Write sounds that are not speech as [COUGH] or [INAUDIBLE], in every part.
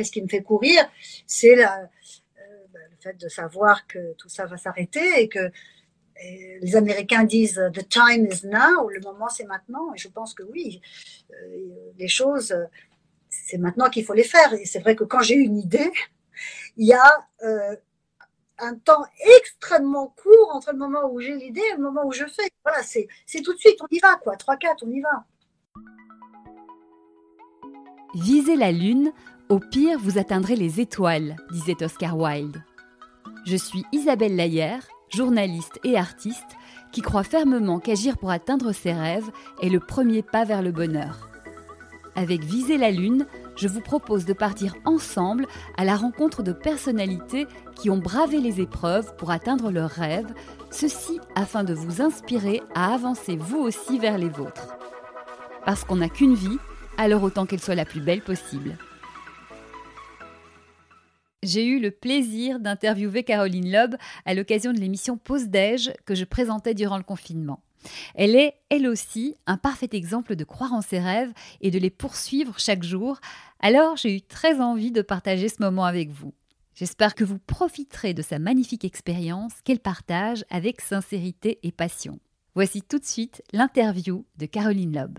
qu'est-ce qui me fait courir C'est le fait de savoir que tout ça va s'arrêter et que les Américains disent The time is now, le moment c'est maintenant. Et je pense que oui, les choses, c'est maintenant qu'il faut les faire. Et c'est vrai que quand j'ai une idée, il y a un temps extrêmement court entre le moment où j'ai l'idée et le moment où je fais. Voilà, c'est tout de suite, on y va, quoi. 3-4, on y va. Visez la lune, au pire, vous atteindrez les étoiles, disait Oscar Wilde. Je suis Isabelle Laillère, journaliste et artiste, qui croit fermement qu'agir pour atteindre ses rêves est le premier pas vers le bonheur. Avec Viser la Lune, je vous propose de partir ensemble à la rencontre de personnalités qui ont bravé les épreuves pour atteindre leurs rêves, ceci afin de vous inspirer à avancer vous aussi vers les vôtres. Parce qu'on n'a qu'une vie, alors autant qu'elle soit la plus belle possible. J'ai eu le plaisir d'interviewer Caroline Loeb à l'occasion de l'émission Pause Déj que je présentais durant le confinement. Elle est, elle aussi, un parfait exemple de croire en ses rêves et de les poursuivre chaque jour, alors j'ai eu très envie de partager ce moment avec vous. J'espère que vous profiterez de sa magnifique expérience qu'elle partage avec sincérité et passion. Voici tout de suite l'interview de Caroline Loeb.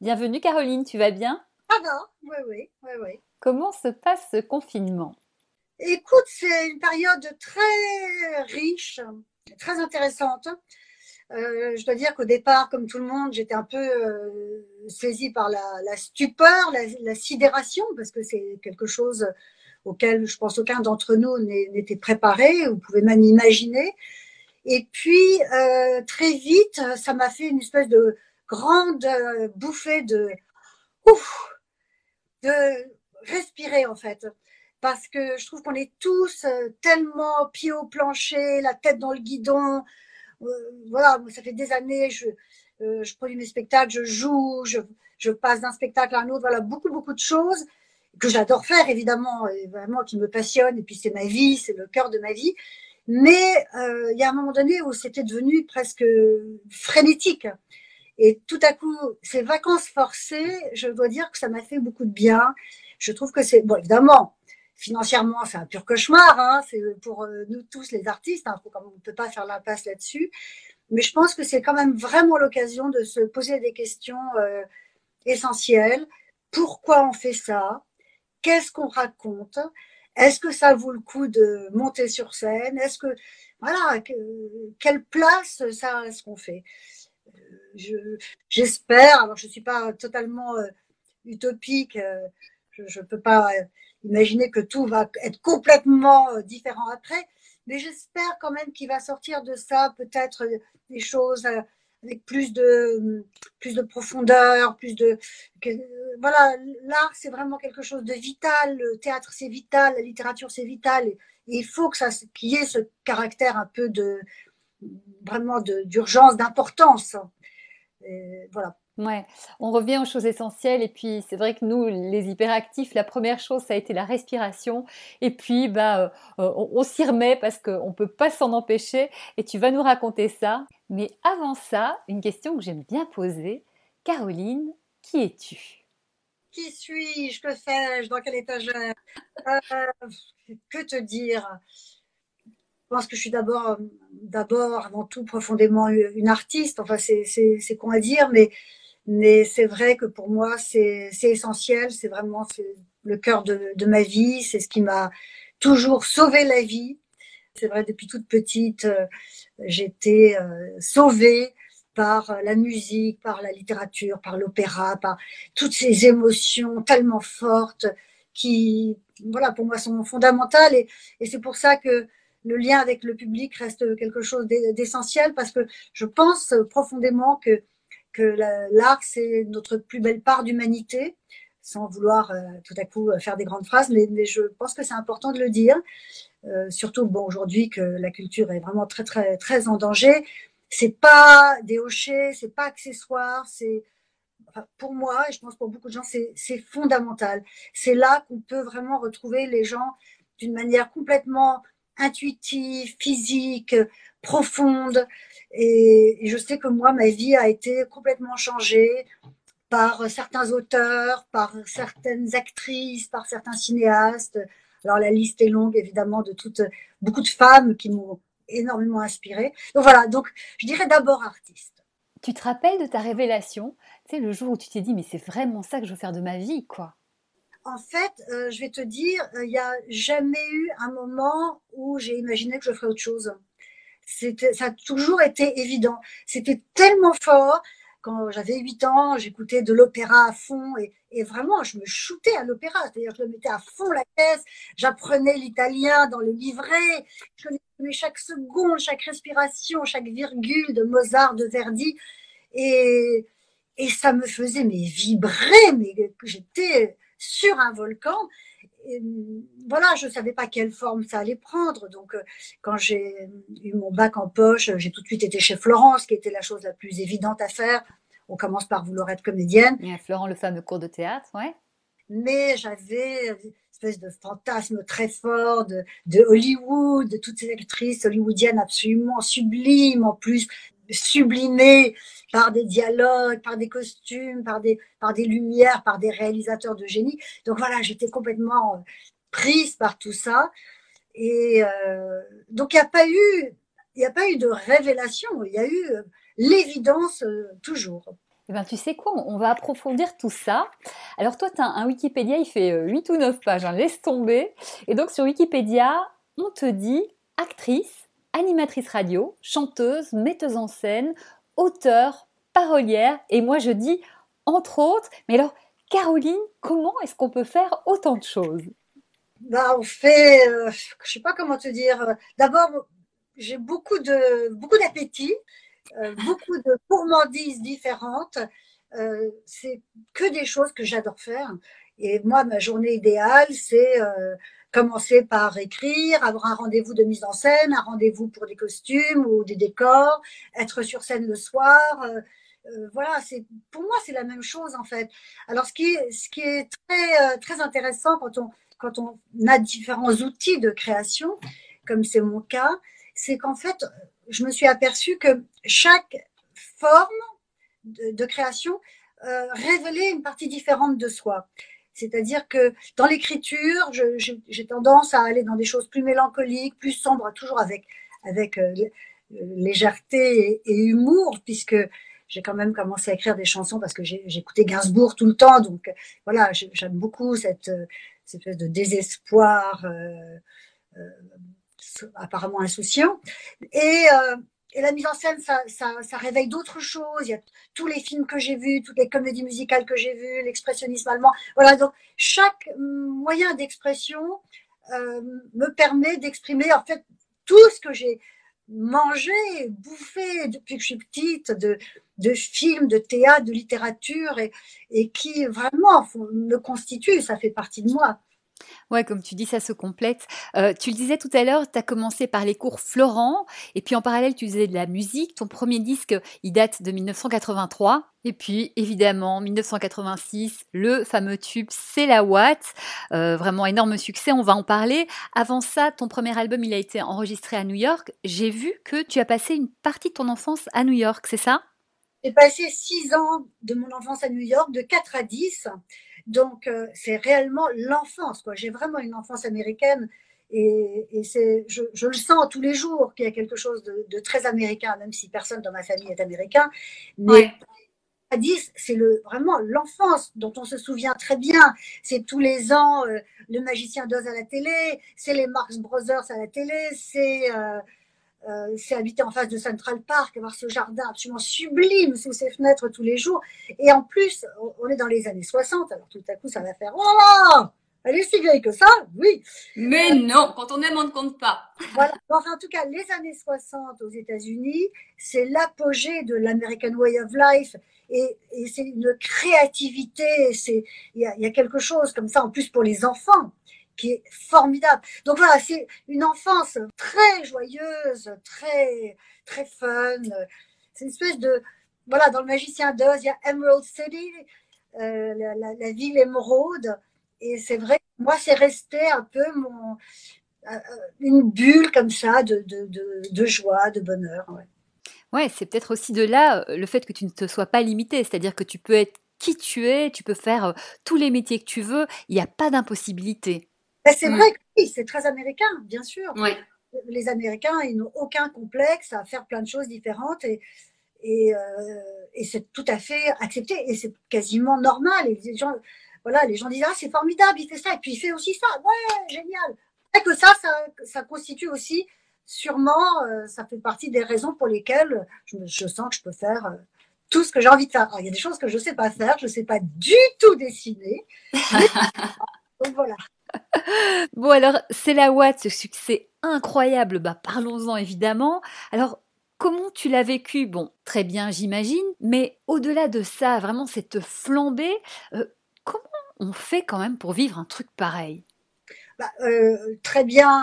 Bienvenue Caroline, tu vas bien? Ah va, oui, oui, oui, oui. Comment se passe ce confinement? Écoute, c'est une période très riche, très intéressante. Euh, je dois dire qu'au départ, comme tout le monde, j'étais un peu euh, saisie par la, stupeur, la, sidération, parce que c'est quelque chose auquel je pense aucun d'entre nous n'était préparé ou pouvait même imaginer. Et puis, euh, très vite, ça m'a fait une espèce de grande bouffée de, ouf, de respirer en fait parce que je trouve qu'on est tous euh, tellement pieds au plancher, la tête dans le guidon. Euh, voilà, ça fait des années, je, euh, je produis mes spectacles, je joue, je, je passe d'un spectacle à un autre, voilà, beaucoup, beaucoup de choses que j'adore faire, évidemment, et vraiment qui me passionnent, et puis c'est ma vie, c'est le cœur de ma vie. Mais il y a un moment donné où c'était devenu presque frénétique. Et tout à coup, ces vacances forcées, je dois dire que ça m'a fait beaucoup de bien. Je trouve que c'est, bon, évidemment, financièrement, c'est un pur cauchemar. Hein, c'est pour euh, nous tous les artistes. Hein, on ne peut pas faire l'impasse là-dessus. Mais je pense que c'est quand même vraiment l'occasion de se poser des questions euh, essentielles. Pourquoi on fait ça? Qu'est-ce qu'on raconte? Est-ce que ça vaut le coup de monter sur scène? Est-ce que voilà, quelle place ça a ce qu'on fait? Euh, J'espère. alors, je suis pas totalement utopique. Je ne peux pas imaginer que tout va être complètement euh, différent après. Mais j'espère quand même qu'il va sortir de ça peut-être euh, des choses euh, avec plus de, plus de profondeur, plus de. voilà, l'art, c'est vraiment quelque chose de vital. Le théâtre, c'est vital. La littérature, c'est vital. Et, il faut que ça, qu'il y ait ce caractère un peu de. vraiment d'urgence, d'importance. Voilà. Ouais, on revient aux choses essentielles et puis c'est vrai que nous, les hyperactifs, la première chose, ça a été la respiration et puis bah, euh, on, s'y remet parce qu'on ne peut pas s'en empêcher et tu vas nous raconter ça. Mais avant ça, une question que j'aime bien poser. Caroline, qui es-tu? Qui suis-je? Que fais-je? Dans quelle étagère euh, Que te dire? Je pense que je suis d'abord, d'abord, avant tout, profondément une artiste. Enfin, c'est qu'on à dire, mais mais c'est vrai que pour moi, c'est essentiel. C'est vraiment le cœur de, de, ma vie. C'est ce qui m'a toujours sauvé la vie. C'est vrai, depuis toute petite, euh, j'étais euh, sauvée par la musique, par la littérature, par l'opéra, par toutes ces émotions tellement fortes qui, voilà, pour moi sont fondamentales. Et, et c'est pour ça que le lien avec le public reste quelque chose d'essentiel parce que je pense profondément que que l'art, c'est notre plus belle part d'humanité, sans vouloir euh, tout à coup euh, faire des grandes phrases, mais, je pense que c'est important de le dire, euh, surtout bon, aujourd'hui que la culture est vraiment très, très, très en danger. C'est pas des hochets, c'est pas accessoire, c'est pour moi, et je pense pour beaucoup de gens, c'est fondamental. C'est là qu'on peut vraiment retrouver les gens d'une manière complètement intuitive, physique, profonde. Et, je sais que moi, ma vie a été complètement changée par certains auteurs, par certaines actrices, par certains cinéastes. Alors la liste est longue évidemment de toutes beaucoup de femmes qui m'ont énormément inspirée. Donc voilà, donc je dirais d'abord artiste. Tu te rappelles de ta révélation, tu sais le jour où tu t'es dit mais c'est vraiment ça que je veux faire de ma vie quoi. En fait, euh, je vais te dire, euh, il n'y a jamais eu un moment où j'ai imaginé que je ferais autre chose. Ça a toujours été évident. C'était tellement fort. Quand j'avais 8 ans, j'écoutais de l'opéra à fond et, vraiment, je me shootais à l'opéra, c'est-à-dire je le mettais à fond la caisse, j'apprenais l'italien dans le livret, je connaissais chaque seconde, chaque respiration, chaque virgule de Mozart, de Verdi. Et, et ça me faisait mais vibrer, mais j'étais sur un volcan voilà, je ne savais pas quelle forme ça allait prendre. Donc, euh, quand j'ai eu mon bac en poche, j'ai tout de suite été chez Florence, qui était la chose la plus évidente à faire. On commence par vouloir être comédienne. Et Florent, le fameux cours de théâtre, ouais. Mais j'avais une espèce de fantasme très fort de, de Hollywood, de toutes ces actrices hollywoodiennes absolument sublimes, en plus sublimées par des dialogues, par des costumes, par des, par des lumières, par des réalisateurs de génie. Donc voilà, j'étais complètement euh, prise par tout ça. Et euh, donc il n'y a pas eu, a pas eu de révélation. Il y a eu euh, l'évidence toujours. Eh ben, tu sais quoi, on va approfondir tout ça. Alors toi, tu as un Wikipédia, il fait 8 ou 9 pages, hein, laisse tomber. Et donc sur Wikipédia, on te dit actrice, animatrice radio, chanteuse, metteuse en scène, auteur, parolière, et moi je dis entre autres, mais alors Caroline, comment est-ce qu'on peut faire autant de choses? Bah, On fait, euh, je sais pas comment te dire, d'abord j'ai beaucoup de beaucoup d'appétit, euh, beaucoup de gourmandises différentes, euh, c'est que des choses que j'adore faire. Et moi, ma journée idéale, c'est commencer par écrire, avoir un rendez-vous de mise en scène, un rendez-vous pour des costumes ou des décors, être sur scène le soir. Euh, euh, voilà, c'est pour moi c'est la même chose en fait. Alors ce qui est, euh, très intéressant quand on a différents outils de création, comme c'est mon cas, c'est qu'en fait je me suis aperçue que chaque forme de création révélait une partie différente de soi. C'est-à-dire que dans l'écriture, j'ai tendance à aller dans des choses plus mélancoliques, plus sombres, toujours avec, avec euh, légèreté et, humour, puisque j'ai quand même commencé à écrire des chansons parce que j'écoutais Gainsbourg tout le temps. Donc voilà, j'aime beaucoup cette, cette, espèce de désespoir euh, euh, apparemment insouciant. Et, et la mise en scène, ça, ça, réveille d'autres choses. Il y a tous les films que j'ai vus, toutes les comédies musicales que j'ai vues, l'expressionnisme allemand. Voilà, donc chaque moyen d'expression euh, me permet d'exprimer en fait tout ce que j'ai mangé, bouffé depuis que je suis petite, de, de films, de théâtre, de littérature, et, et qui vraiment me constitue, ça fait partie de moi. Ouais, comme tu dis, ça se complète. Euh, tu le disais tout à l'heure, tu as commencé par les cours Florent, et puis en parallèle, tu faisais de la musique. Ton premier disque, il date de 1983. Et puis, évidemment, 1986, le fameux tube C'est la Watt. Euh, vraiment énorme succès, on va en parler. Avant ça, ton premier album, il a été enregistré à New York. J'ai vu que tu as passé une partie de ton enfance à New York, c'est ça? J'ai passé six ans de mon enfance à New York, de 4 à 10. Donc, euh, c'est réellement l'enfance. Quoi. J'ai vraiment une enfance américaine et, et c'est, je, je, le sens tous les jours qu'il y a quelque chose de, de, très américain, même si personne dans ma famille est américain. Mais à 10, c'est le, vraiment l'enfance dont on se souvient très bien. C'est tous les ans euh, le magicien d'Oz à la télé, c'est les Marx Brothers à la télé, c'est euh, euh, c'est habiter en face de Central Park, avoir ce jardin absolument sublime sous ses fenêtres tous les jours. Et en plus, on est dans les années 60, alors tout à coup, ça va faire Oh Elle est si vieille que ça, oui. Mais non, quand on aime, on ne compte pas. Voilà. Enfin, en tout cas, les années 60 aux États-Unis, c'est l'apogée de l'American Way of Life. Et, et c'est une créativité, il y a quelque chose comme ça, en plus pour les enfants qui est formidable. Donc voilà, c'est une enfance très joyeuse, très très fun. C'est une espèce de voilà, dans le Magicien d'Oz, il y a Emerald City, euh, la, ville émeraude, et c'est vrai, moi c'est resté un peu mon euh, une bulle comme ça de, de, de, joie, de bonheur. Ouais. Ouais, c'est peut-être aussi de là euh, le fait que tu ne te sois pas limité, c'est-à-dire que tu peux être qui tu es, tu peux faire tous les métiers que tu veux, il n'y a pas d'impossibilité. C'est mm. vrai que oui, c'est très américain, bien sûr. Les Américains, ils n'ont aucun complexe à faire plein de choses différentes et, et, euh, et c'est tout à fait accepté et c'est quasiment normal. Et les gens, voilà, les gens disent ah c'est formidable, il fait ça et puis il fait aussi ça, ouais génial. Et que ça, ça, ça constitue aussi sûrement, euh, ça fait partie des raisons pour lesquelles je, je sens que je peux faire euh, tout ce que j'ai envie de faire. il y a des choses que je ne sais pas faire, je ne sais pas du tout dessiner. [LAUGHS] donc voilà. [LAUGHS] Bon alors, c'est la Watt, ce succès incroyable, bah parlons-en évidemment. Alors, comment tu l'as vécu? Bon, très bien, j'imagine, mais au-delà de ça, vraiment cette flambée, euh, comment on fait quand même pour vivre un truc pareil? Bah, Très bien,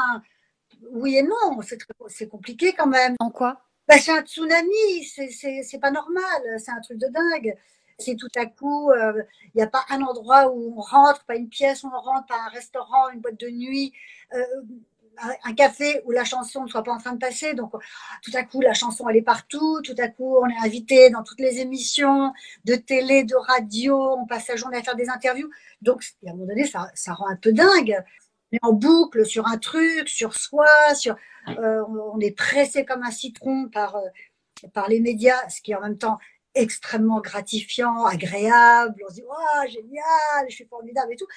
oui et non, c'est compliqué quand même. En quoi? Bah, C'est un tsunami, c'est pas normal, c'est un truc de dingue. C'est tout à coup, il euh, n'y a pas un endroit où on rentre, pas une pièce où on rentre, pas un restaurant, une boîte de nuit, euh, un café où la chanson ne soit pas en train de passer. Donc, tout à coup, la chanson, elle est partout. Tout à coup, on est invité dans toutes les émissions de télé, de radio. On passe la journée à faire des interviews. Donc, à un moment donné, ça, ça rend un peu dingue est en boucle sur un truc, sur soi, sur, euh, on est pressé comme un citron par, par les médias, ce qui en même temps extrêmement gratifiant, agréable. On se dit, oh, génial, je suis formidable et tout.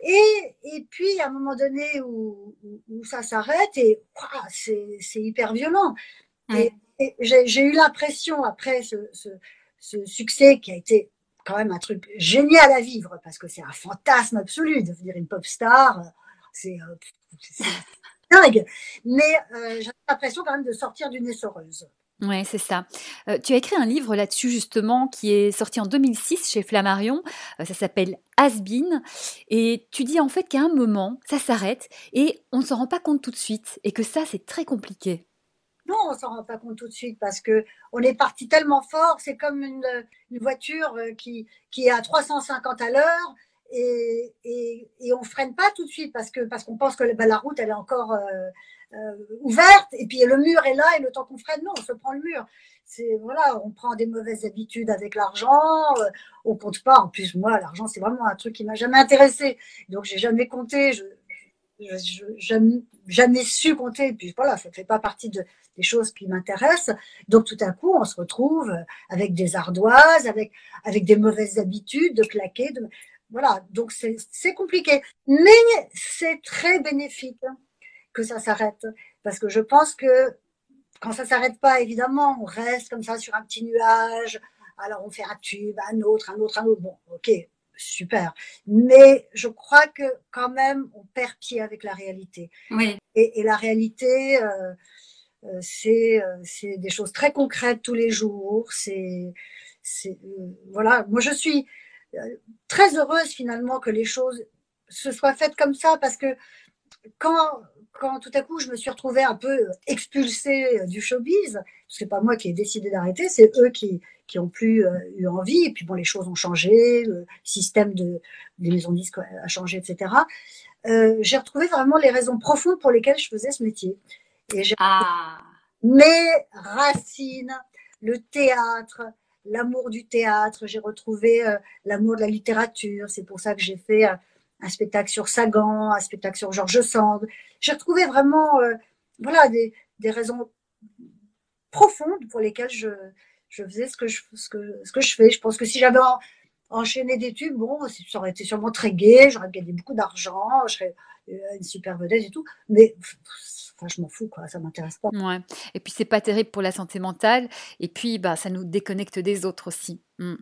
Et, et puis, a un moment donné où, où, ça s'arrête et c'est hyper violent. Et, j'ai eu l'impression, après ce, ce, ce, succès qui a été quand même un truc génial à vivre, parce que c'est un fantasme absolu de devenir une pop star euh, c'est [LAUGHS] dingue. Mais euh, j'ai l'impression quand même de sortir d'une essoreuse. Oui, c'est ça. Euh, tu as écrit un livre là-dessus justement qui est sorti en 2006 chez Flammarion. ça s'appelle Asbin. Et tu dis en fait qu'à un moment, ça s'arrête et on ne s'en rend pas compte tout de suite et que ça, c'est très compliqué. Non, on s'en rend pas compte tout de suite parce que on est parti tellement fort. C'est comme une, une voiture qui, qui est à 350 à l'heure et, et, et, on freine pas tout de suite parce que parce qu'on pense que bah, la route elle est encore euh, euh, ouverte et puis le mur est là et le temps qu'on freine non on se prend le mur. C'est voilà on prend des mauvaises habitudes avec l'argent euh, on compte pas. En plus moi l'argent c'est vraiment un truc qui m'a jamais intéressé. Donc j'ai jamais compté je, je, jamais, jamais su compter. Et puis voilà ça fait pas partie de, des choses qui m'intéressent. Donc tout à coup on se retrouve avec des ardoises avec avec des mauvaises habitudes de claquer voilà, donc c'est compliqué. Mais c'est très bénéfique que ça s'arrête. Parce que je pense que quand ça s'arrête pas, évidemment, on reste comme ça sur un petit nuage. Alors on fait un tube, un autre, un autre, un autre. Bon, ok, super. Mais je crois que quand même, on perd pied avec la réalité. Oui. Et, la réalité, euh, euh, c'est euh, c'est des choses très concrètes tous les jours. C'est voilà. Moi, je suis très heureuse finalement que les choses se soient faites comme ça parce que quand, quand tout à coup je me suis retrouvée un peu expulsée du showbiz, c'est pas moi qui ai décidé d'arrêter, c'est eux qui, qui ont plus euh, eu envie, et puis bon, les choses ont changé, le système de, des maisons de disques a changé, etc. Euh, j'ai retrouvé vraiment les raisons profondes pour lesquelles je faisais ce métier. Et ah. Mes racines, le théâtre, l'amour du théâtre, j'ai retrouvé euh, l'amour de la littérature. C'est pour ça que j'ai fait euh, un spectacle sur Sagan, un spectacle sur Georges Sand. J'ai retrouvé vraiment euh, voilà, des, des, raisons profondes pour lesquelles je, je faisais ce que je, ce, que, ce que je fais. Je pense que si j'avais enchaîné des tubes, bon, ça aurait été sûrement très gai, j'aurais gagné beaucoup d'argent, je serais une super vedette et tout. Mais Enfin, je m'en fous, quoi, ça m'intéresse pas. Ouais. Et puis, c'est pas terrible pour la santé mentale. Et puis, bah, ça nous déconnecte des autres aussi. Hmm.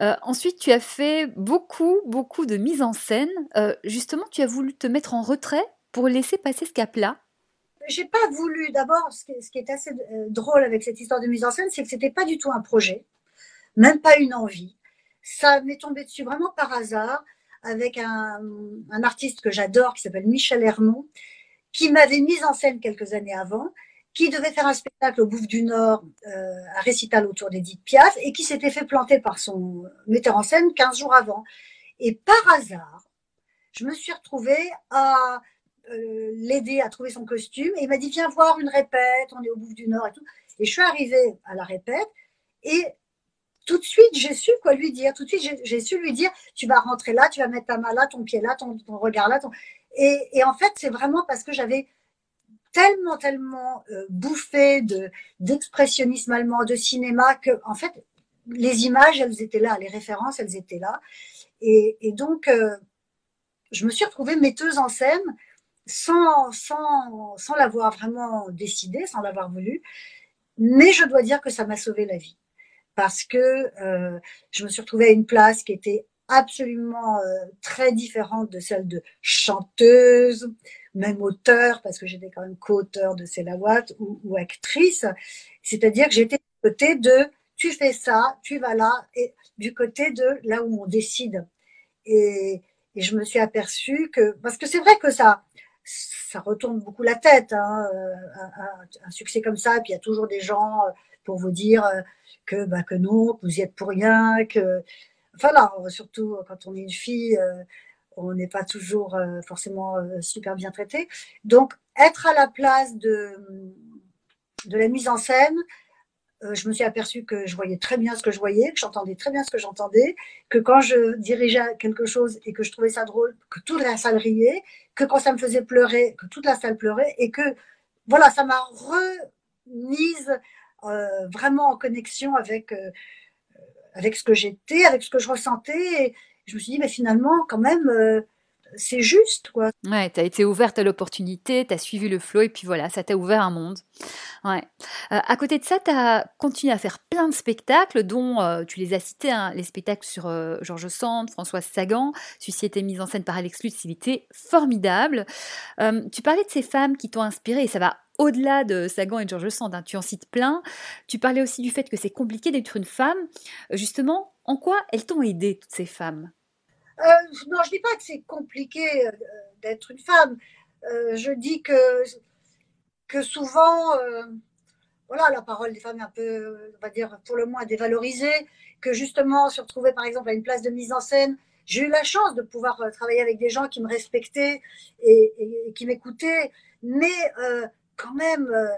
Euh, ensuite, tu as fait beaucoup, beaucoup de mise en scène. Euh, justement, tu as voulu te mettre en retrait pour laisser passer ce cap-là? J'ai pas voulu. D'abord, ce, qui est assez euh, drôle avec cette histoire de mise en scène, c'est que c'était pas du tout un projet, même pas une envie. Ça m'est tombé dessus vraiment par hasard avec un, artiste que j'adore qui s'appelle Michel Hermont qui m'avait mise en scène quelques années avant, qui devait faire un spectacle au Bouffe du Nord, euh, un récital autour d'Edith Piaf, et qui s'était fait planter par son metteur en scène 15 jours avant. Et par hasard, je me suis retrouvée à euh, l'aider à trouver son costume, et il m'a dit, viens voir une répète, on est au Bouffe du Nord et tout. Et je suis arrivée à la répète, et tout de suite, j'ai su quoi lui dire. Tout de suite, j'ai su lui dire, tu vas rentrer là, tu vas mettre ta main là, ton pied là, ton, regard là. Et, en fait, c'est vraiment parce que j'avais tellement, tellement euh, bouffé de d'expressionnisme allemand, de cinéma, que en fait, les images, elles étaient là, les références, elles étaient là. Et, donc, euh, je me suis retrouvée metteuse en scène sans, sans, sans l'avoir vraiment décidé, sans l'avoir voulu. Mais je dois dire que ça m'a sauvé la vie parce que euh, je me suis retrouvée à une place qui était absolument euh, très différente de celle de chanteuse, même auteur, parce que j'étais quand même co-auteur de Watt ou, ou actrice. C'est-à-dire que j'étais du côté de tu fais ça, tu vas là, et du côté de là où on décide. Et, et je me suis aperçue que, parce que c'est vrai que ça, ça retourne beaucoup la tête, hein, euh, un, un, succès comme ça, et puis il y a toujours des gens pour vous dire que, bah, que non, que vous y êtes pour rien, que. Enfin là, surtout quand on est une fille, euh, on n'est pas toujours euh, forcément euh, super bien traité. Donc, être à la place de, de la mise en scène, je me suis aperçue que je voyais très bien ce que je voyais, que j'entendais très bien ce que j'entendais, que quand je dirigeais quelque chose et que je trouvais ça drôle, que toute la salle riait, que quand ça me faisait pleurer, que toute la salle pleurait, et que voilà, ça m'a remise euh, vraiment en connexion avec, euh, avec ce que j'étais, avec ce que je ressentais. Je me suis dit, mais finalement, quand même, euh, c'est juste, quoi. Ouais, tu as été ouverte à l'opportunité, tu as suivi le flow et puis voilà, ça t'a ouvert un monde. Ouais. à côté de ça, tu as continué à faire plein de spectacles, dont tu les as cités, hein, les spectacles sur Georges Sand, Françoise Sagan. Celui-ci était mis en scène par Alex Lutz, il était formidable. tu parlais de ces femmes qui t'ont inspiré et ça va au-delà de Sagan et George Sand, hein, tu en cites plein. Tu parlais aussi du fait que c'est compliqué d'être une femme. Euh, justement, en quoi elles t'ont aidé, toutes ces femmes? Euh, Non, je ne dis pas que c'est compliqué euh, d'être une femme. je dis que, que souvent, voilà, la parole des femmes est un peu, on va dire, pour le moins dévalorisée, que justement, se retrouver par exemple à une place de mise en scène, j'ai eu la chance de pouvoir travailler avec des gens qui me respectaient et, qui m'écoutaient, mais quand même, euh,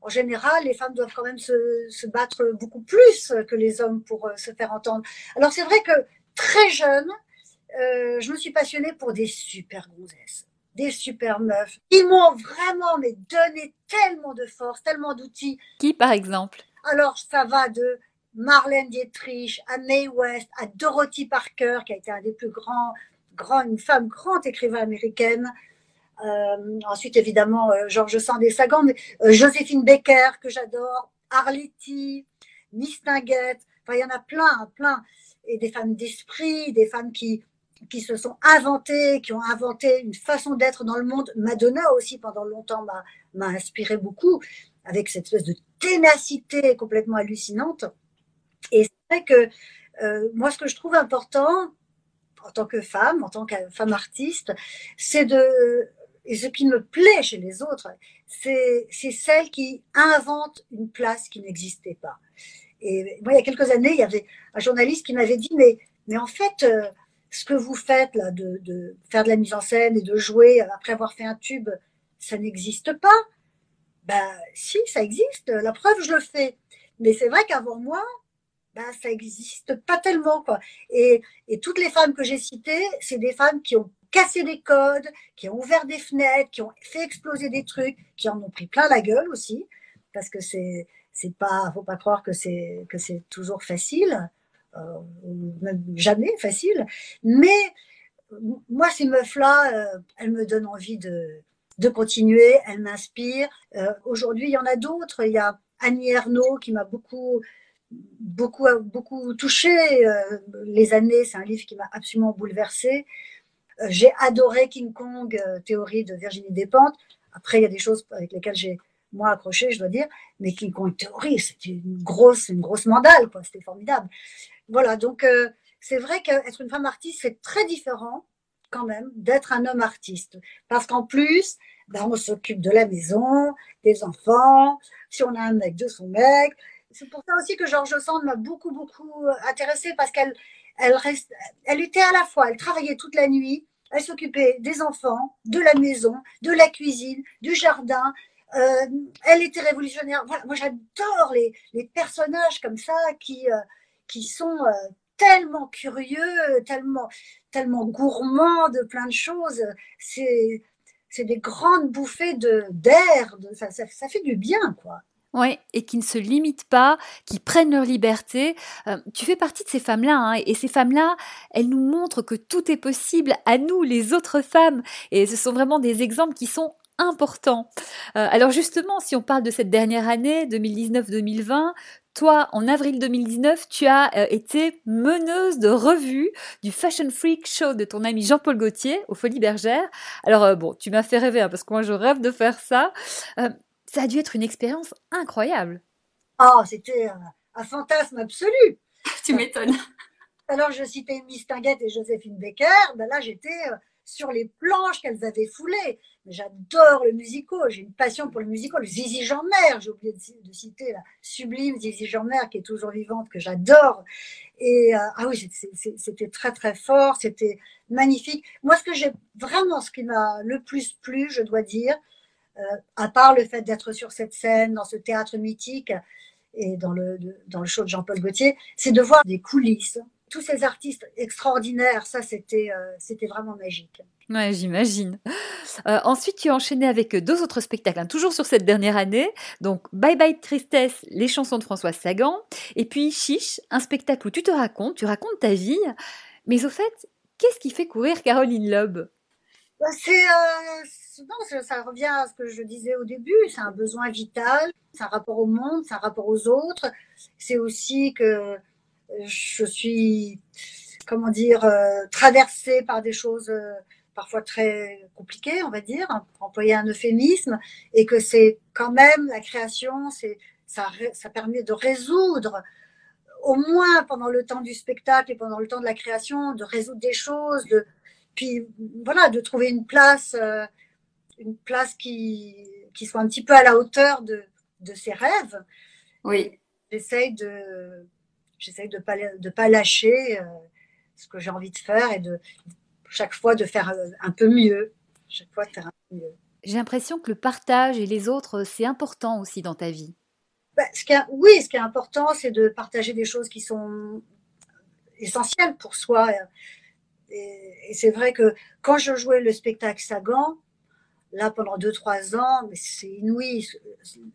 en général, les femmes doivent quand même se, battre beaucoup plus que les hommes pour euh, se faire entendre. Alors c'est vrai que très jeune, euh, je me suis passionnée pour des super gonzesses, des super meufs. Ils m'ont vraiment mais, donné tellement de force, tellement d'outils. Qui par exemple? Alors ça va de Marlène Dietrich à Mae West, à Dorothy Parker, qui a été un des plus grands, grands une femme grande écrivain américaine, euh, ensuite, évidemment, euh, Georges Sand et Sagan, mais euh, Joséphine Becker, que j'adore, Arletty, Miss Tinguette, enfin, il y en a plein, plein. Et des femmes d'esprit, des femmes qui, qui se sont inventées, qui ont inventé une façon d'être dans le monde. Madonna aussi, pendant longtemps, m'a inspiré beaucoup, avec cette espèce de ténacité complètement hallucinante. Et c'est vrai que moi, ce que je trouve important, en tant que femme, en tant que femme artiste, c'est de et ce qui me plaît chez les autres, c'est celles qui inventent une place qui n'existait pas. Et moi, il y a quelques années, il y avait un journaliste qui m'avait dit, mais, mais en fait, euh, ce que vous faites là, de, faire de la mise en scène et de jouer après avoir fait un tube, ça n'existe pas? Ben si, ça existe. La preuve, je le fais. Mais c'est vrai qu'avant moi, ben, ça n'existe pas tellement. Quoi. Et, et toutes les femmes que j'ai citées, c'est des femmes qui ont cassé des codes, qui ont ouvert des fenêtres, qui ont fait exploser des trucs, qui en ont pris plein la gueule aussi, parce que c'est c'est pas, faut pas croire que c'est que c'est toujours facile, même jamais facile. Mais moi, ces meufs-là, euh, elles me donnent envie de de continuer, elles m'inspirent. Euh, aujourd'hui, il y en a d'autres. Il y a Annie Ernaux qui m'a beaucoup beaucoup beaucoup touché les années. C'est un livre qui m'a absolument bouleversée. Euh, j'ai adoré King Kong, euh, théorie de Virginie Despentes. Après, il y a des choses avec lesquelles j'ai moi accroché, je dois dire. Mais King Kong théorie, c'était une grosse, une grosse mandale, quoi. C'était formidable. Voilà. Donc, euh, c'est vrai qu'être une femme artiste, c'est très différent quand même d'être un homme artiste. Parce qu'en plus, ben, on s'occupe de la maison, des enfants, si on a un mec, de son mec. C'est pour ça aussi que Georges Sand m'a beaucoup, beaucoup intéressée parce qu'elle elle, reste, elle était à la fois, elle travaillait toute la nuit, elle s'occupait des enfants, de la maison, de la cuisine, du jardin. Euh, elle était révolutionnaire. Voilà, moi, j'adore les, les, personnages comme ça qui, euh, qui sont tellement curieux, tellement, tellement gourmands de plein de choses. C'est, c'est des grandes bouffées de d'air. Ça, fait du bien, quoi. Oui, et qui ne se limitent pas, qui prennent leur liberté. Euh, tu fais partie de ces femmes-là, hein, et ces femmes-là, elles nous montrent que tout est possible à nous, les autres femmes. Et ce sont vraiment des exemples qui sont importants. Euh, alors justement, si on parle de cette dernière année, 2019-2020, toi, en avril 2019, tu as euh, été meneuse de revue du Fashion Freak Show de ton ami Jean-Paul Gaultier aux Folies Bergères. Alors bon, tu m'as fait rêver hein, parce que moi je rêve de faire ça. Ça a dû être une expérience incroyable. Oh, c'était un, fantasme absolu. [LAUGHS] tu m'étonnes. Alors, je citais Miss Tinguette et Joséphine Becker. Ben là, j'étais euh, sur les planches qu'elles avaient foulées. J'adore le musical, j'ai une passion pour le musical. Zizi Jean-Mer, j'ai oublié de, citer la sublime Zizi Jean-Mer qui est toujours vivante, que j'adore. Et euh, ah oui, c'était très très fort, c'était magnifique. Moi, ce que j'ai vraiment, ce qui m'a le plus plu, je dois dire, euh, à part le fait d'être sur cette scène, dans ce théâtre mythique et dans le, dans le show de Jean-Paul Gaultier, c'est de voir des coulisses. Tous ces artistes extraordinaires, ça c'était euh, c'était vraiment magique. Ouais, j'imagine. Euh, ensuite, tu as enchaîné avec deux autres spectacles, hein, toujours sur cette dernière année. Donc, Bye Bye Tristesse, les chansons de Françoise Sagan. Et puis, Chiche, un spectacle où tu te racontes, tu racontes ta vie. Mais au fait, qu'est-ce qui fait courir Caroline Loeb? Bah, non, ça, revient à ce que je disais au début, c'est un besoin vital, c'est un rapport au monde, c'est un rapport aux autres. C'est aussi que euh, je suis, comment dire, euh, traversée par des choses euh, parfois très compliquées, on va dire, pour employer un euphémisme, et que c'est quand même la création, c'est ça, ça permet de résoudre au moins pendant le temps du spectacle et pendant le temps de la création, de résoudre des choses, de puis voilà, de trouver une place une place qui, qui soit un petit peu à la hauteur de, de ses rêves. Oui. J'essaye de j'essaye de pas de pas lâcher euh, ce que j'ai envie de faire et de chaque fois de faire euh, un peu mieux. Chaque fois de faire un peu mieux. J'ai l'impression que le partage et les autres, c'est important aussi dans ta vie. Bah, ce qui est, oui, ce qui est important, c'est de partager des choses qui sont essentielles pour soi. Et, et c'est vrai que quand je jouais le spectacle Sagan, là pendant deux trois ans, mais c'est inouï.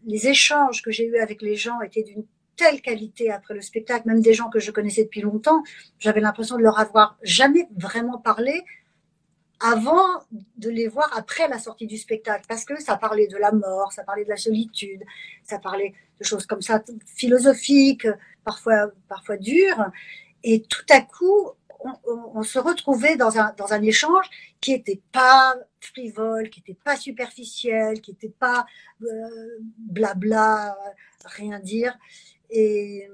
Les échanges que j'ai eus avec les gens étaient d'une telle qualité après le spectacle, même des gens que je connaissais depuis longtemps, j'avais l'impression de leur avoir jamais vraiment parlé avant de les voir après la sortie du spectacle, parce que ça parlait de la mort, ça parlait de la solitude, ça parlait de choses comme ça, philosophiques, parfois, parfois dures. Et tout à coup, on, se retrouvait dans un, dans un échange qui n'était pas frivole, qui n'était pas superficiel, qui n'était pas euh, blabla, rien dire. Et,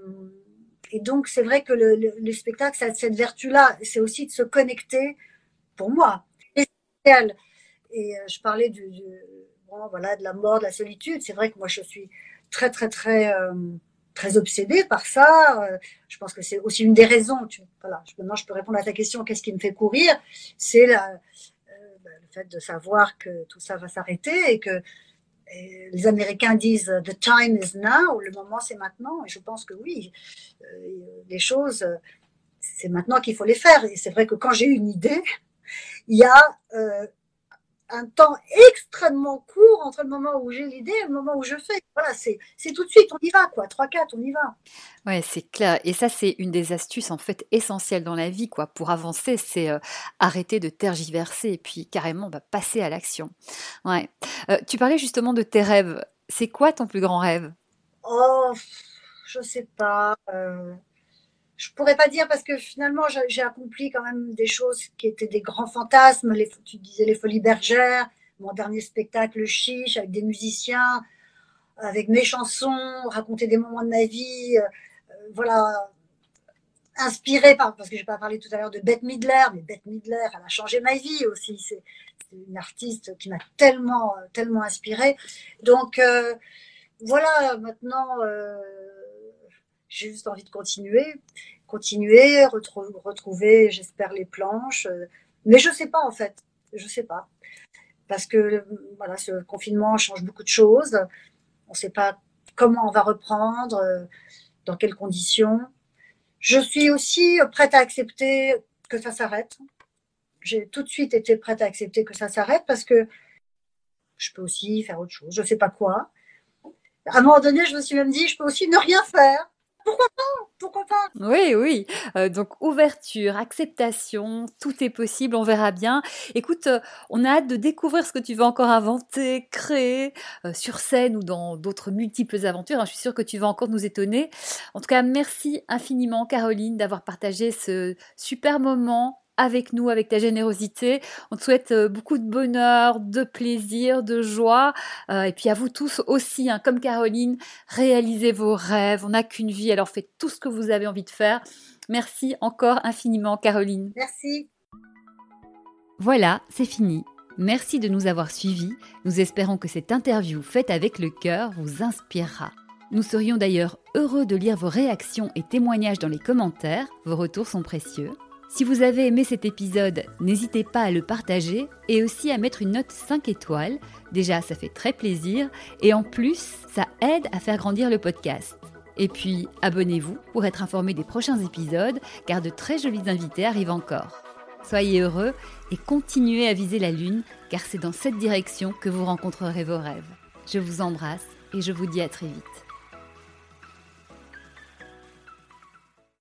donc, c'est vrai que le, le, spectacle, ça a cette vertu-là, c'est aussi de se connecter, pour moi. Et, euh, je parlais du, voilà, de la mort, de la solitude. C'est vrai que moi, je suis très, très, très... Euh, très obsédée par ça. Euh, je pense que c'est aussi une des raisons. Voilà, maintenant, je peux répondre à ta question. Qu'est-ce qui me fait courir? C'est bah, le fait de savoir que tout ça va s'arrêter et que les Américains disent the time is now, le moment c'est maintenant. Et je pense que oui, euh, les choses, c'est maintenant qu'il faut les faire. Et c'est vrai que quand j'ai une idée, il y a un temps extrêmement court entre le moment où j'ai l'idée et le moment où je fais. Voilà, c'est, tout de suite, on y va, quoi. 3-4, on y va. Ouais, c'est clair. Et ça, c'est une des astuces, en fait, essentielles dans la vie, quoi. Pour avancer, c'est euh, arrêter de tergiverser et puis carrément bah, passer à l'action. Ouais. Euh, tu parlais justement de tes rêves. C'est quoi ton plus grand rêve? Oh, je sais pas. Euh, je pourrais pas dire parce que finalement j'ai accompli quand même des choses qui étaient des grands fantasmes. Les, tu disais les Folies Bergères, mon dernier spectacle chiche avec des musiciens, avec mes chansons, raconter des moments de ma vie, euh, voilà, inspiré par parce que j'ai pas parlé tout à l'heure de Bette Midler, mais Bette Midler, elle a changé ma vie aussi. C'est une artiste qui m'a tellement tellement inspirée. Donc euh, voilà, maintenant. Euh, j'ai juste envie de continuer, continuer, retrouver, j'espère, les planches. Euh, mais je sais pas, en fait. Je sais pas. Parce que, voilà, ce confinement change beaucoup de choses. On ne sait pas comment on va reprendre, euh, dans quelles conditions. Je suis aussi prête à accepter que ça s'arrête. J'ai tout de suite été prête à accepter que ça s'arrête parce que je peux aussi faire autre chose. Je ne sais pas quoi. À un moment donné, je me suis même dit, je peux aussi ne rien faire. Pourquoi pas? Pourquoi pas? Oui, oui. Euh, donc ouverture, acceptation, tout est possible, on verra bien. Écoute, euh, on a hâte de découvrir ce que tu vas encore inventer, créer euh, sur scène ou dans d'autres multiples aventures. Hein. Je suis sûre que tu vas encore nous étonner. En tout cas, merci infiniment Caroline d'avoir partagé ce super moment avec nous, avec ta générosité. On te souhaite euh, beaucoup de bonheur, de plaisir, de joie. Euh, et puis à vous tous aussi, hein, comme Caroline, réalisez vos rêves. On n'a qu'une vie, alors faites tout ce que vous avez envie de faire. Merci encore infiniment, Caroline. Merci. Voilà, c'est fini. Merci de nous avoir suivis. Nous espérons que cette interview faite avec le cœur vous inspirera. Nous serions d'ailleurs heureux de lire vos réactions et témoignages dans les commentaires. Vos retours sont précieux. Si vous avez aimé cet épisode, n'hésitez pas à le partager et aussi à mettre une note 5 étoiles. Déjà, ça fait très plaisir et en plus, ça aide à faire grandir le podcast. Et puis, abonnez-vous pour être informé des prochains épisodes car de très jolis invités arrivent encore. Soyez heureux et continuez à viser la Lune car c'est dans cette direction que vous rencontrerez vos rêves. Je vous embrasse et je vous dis à très vite.